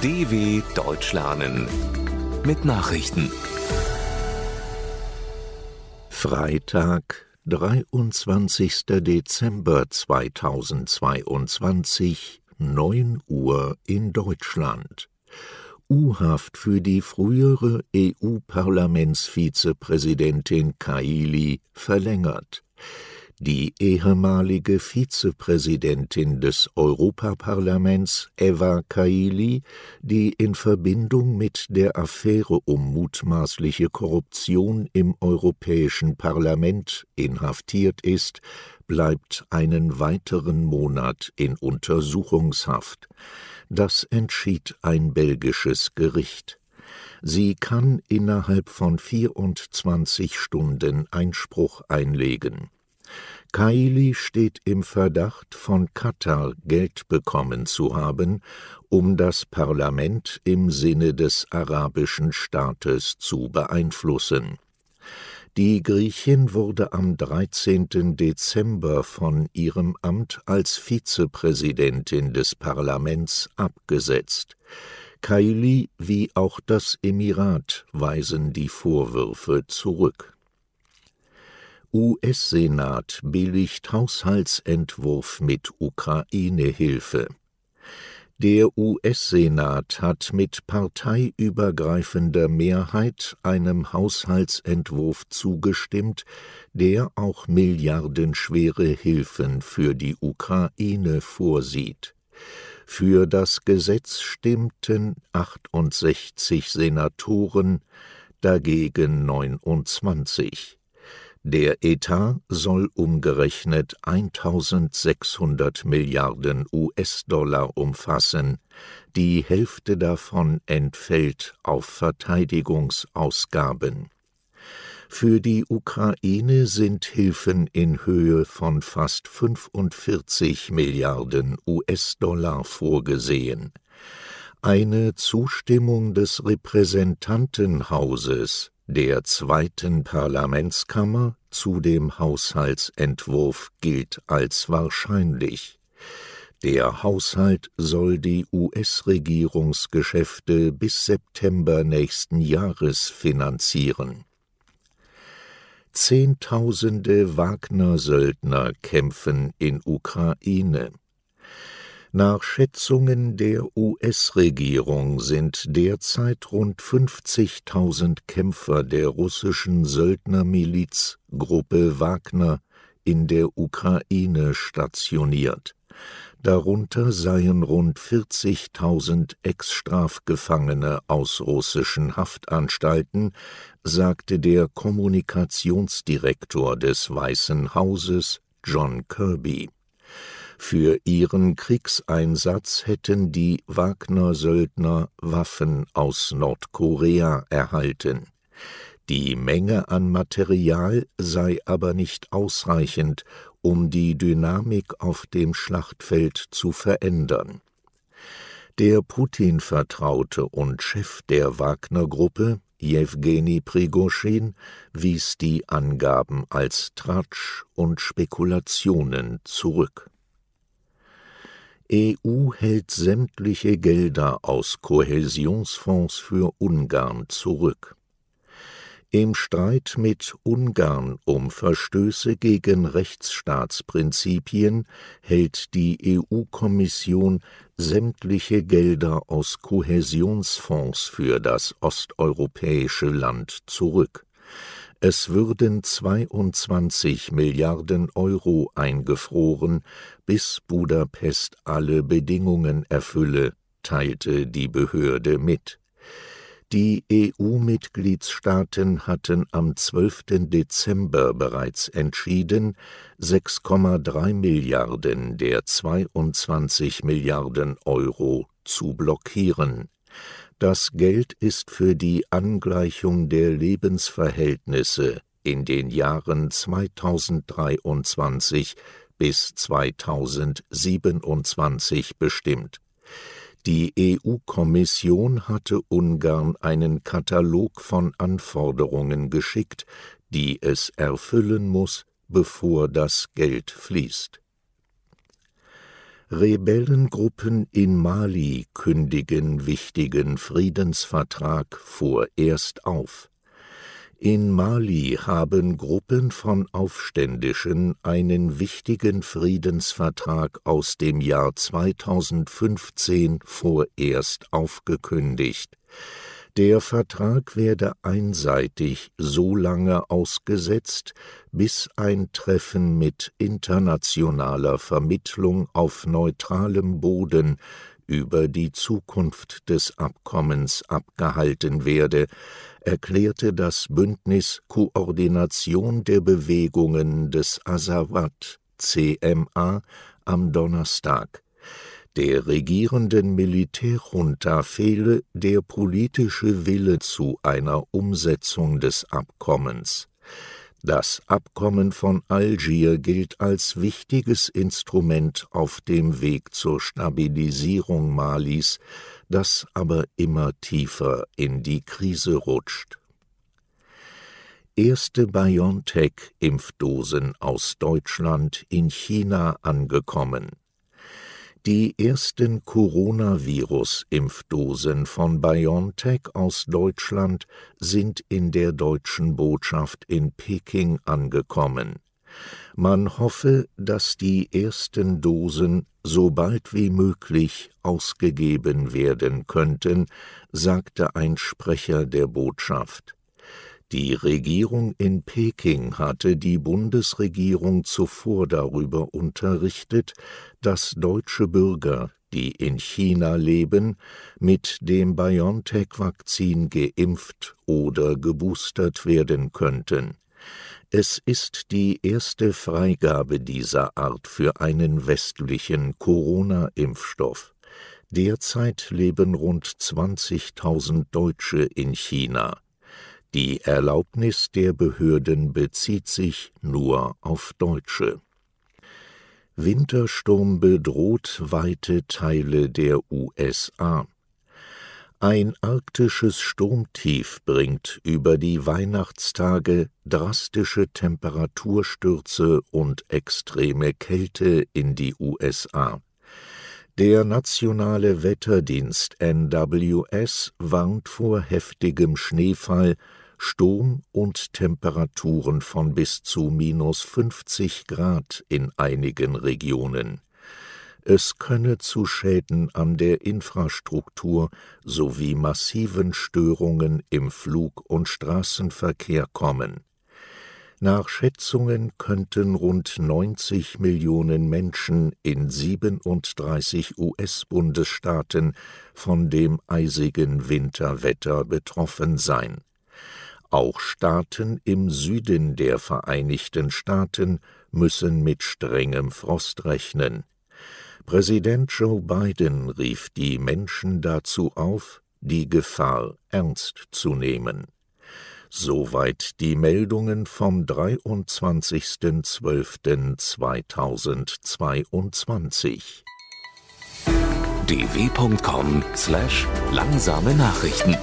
DW Deutsch lernen mit Nachrichten. Freitag, 23. Dezember 2022, 9 Uhr in Deutschland. U-Haft für die frühere EU-Parlamentsvizepräsidentin Kaili verlängert. Die ehemalige Vizepräsidentin des Europaparlaments Eva Kaili, die in Verbindung mit der Affäre um mutmaßliche Korruption im Europäischen Parlament inhaftiert ist, bleibt einen weiteren Monat in Untersuchungshaft. Das entschied ein belgisches Gericht. Sie kann innerhalb von 24 Stunden Einspruch einlegen. Kaili steht im Verdacht, von Katar Geld bekommen zu haben, um das Parlament im Sinne des arabischen Staates zu beeinflussen. Die Griechin wurde am 13. Dezember von ihrem Amt als Vizepräsidentin des Parlaments abgesetzt. Kaili wie auch das Emirat weisen die Vorwürfe zurück. US-Senat billigt Haushaltsentwurf mit Ukraine-Hilfe. Der US-Senat hat mit parteiübergreifender Mehrheit einem Haushaltsentwurf zugestimmt, der auch milliardenschwere Hilfen für die Ukraine vorsieht. Für das Gesetz stimmten 68 Senatoren, dagegen 29. Der Etat soll umgerechnet 1600 Milliarden US-Dollar umfassen, die Hälfte davon entfällt auf Verteidigungsausgaben. Für die Ukraine sind Hilfen in Höhe von fast 45 Milliarden US-Dollar vorgesehen. Eine Zustimmung des Repräsentantenhauses der zweiten Parlamentskammer zu dem Haushaltsentwurf gilt als wahrscheinlich. Der Haushalt soll die US-Regierungsgeschäfte bis September nächsten Jahres finanzieren. Zehntausende Wagner-Söldner kämpfen in Ukraine. Nach Schätzungen der US-Regierung sind derzeit rund 50.000 Kämpfer der russischen Söldnermiliz Gruppe Wagner in der Ukraine stationiert. Darunter seien rund 40.000 Ex-Strafgefangene aus russischen Haftanstalten, sagte der Kommunikationsdirektor des Weißen Hauses John Kirby. Für ihren Kriegseinsatz hätten die Wagner-Söldner Waffen aus Nordkorea erhalten. Die Menge an Material sei aber nicht ausreichend, um die Dynamik auf dem Schlachtfeld zu verändern. Der Putin-Vertraute und Chef der Wagner-Gruppe, Jewgeni Prigoschin, wies die Angaben als Tratsch und Spekulationen zurück. EU hält sämtliche Gelder aus Kohäsionsfonds für Ungarn zurück. Im Streit mit Ungarn um Verstöße gegen Rechtsstaatsprinzipien hält die EU-Kommission sämtliche Gelder aus Kohäsionsfonds für das osteuropäische Land zurück. Es würden 22 Milliarden Euro eingefroren, bis Budapest alle Bedingungen erfülle, teilte die Behörde mit. Die EU-Mitgliedstaaten hatten am 12. Dezember bereits entschieden, 6,3 Milliarden der 22 Milliarden Euro zu blockieren. Das Geld ist für die Angleichung der Lebensverhältnisse in den Jahren 2023 bis 2027 bestimmt. Die EU-Kommission hatte Ungarn einen Katalog von Anforderungen geschickt, die es erfüllen muss, bevor das Geld fließt Rebellengruppen in Mali kündigen wichtigen Friedensvertrag vorerst auf. In Mali haben Gruppen von Aufständischen einen wichtigen Friedensvertrag aus dem Jahr 2015 vorerst aufgekündigt. Der Vertrag werde einseitig so lange ausgesetzt, bis ein Treffen mit internationaler Vermittlung auf neutralem Boden über die Zukunft des Abkommens abgehalten werde, erklärte das Bündnis Koordination der Bewegungen des Azawad CMA am Donnerstag der regierenden Militärjunta fehle der politische Wille zu einer Umsetzung des Abkommens. Das Abkommen von Algier gilt als wichtiges Instrument auf dem Weg zur Stabilisierung Malis, das aber immer tiefer in die Krise rutscht. Erste BioNTech-Impfdosen aus Deutschland in China angekommen. Die ersten Coronavirus-Impfdosen von BioNTech aus Deutschland sind in der deutschen Botschaft in Peking angekommen. Man hoffe, dass die ersten Dosen so bald wie möglich ausgegeben werden könnten, sagte ein Sprecher der Botschaft. Die Regierung in Peking hatte die Bundesregierung zuvor darüber unterrichtet, dass deutsche Bürger, die in China leben, mit dem BioNTech-Vakzin geimpft oder geboostert werden könnten. Es ist die erste Freigabe dieser Art für einen westlichen Corona-Impfstoff. Derzeit leben rund 20.000 Deutsche in China. Die Erlaubnis der Behörden bezieht sich nur auf Deutsche. Wintersturm bedroht weite Teile der USA. Ein arktisches Sturmtief bringt über die Weihnachtstage drastische Temperaturstürze und extreme Kälte in die USA. Der nationale Wetterdienst NWS warnt vor heftigem Schneefall Sturm und Temperaturen von bis zu minus 50 Grad in einigen Regionen. Es könne zu Schäden an der Infrastruktur sowie massiven Störungen im Flug- und Straßenverkehr kommen. Nach Schätzungen könnten rund 90 Millionen Menschen in 37 US-Bundesstaaten von dem eisigen Winterwetter betroffen sein. Auch Staaten im Süden der Vereinigten Staaten müssen mit strengem Frost rechnen. Präsident Joe Biden rief die Menschen dazu auf, die Gefahr ernst zu nehmen. Soweit die Meldungen vom 23.12.2022. dw.com/langsame Nachrichten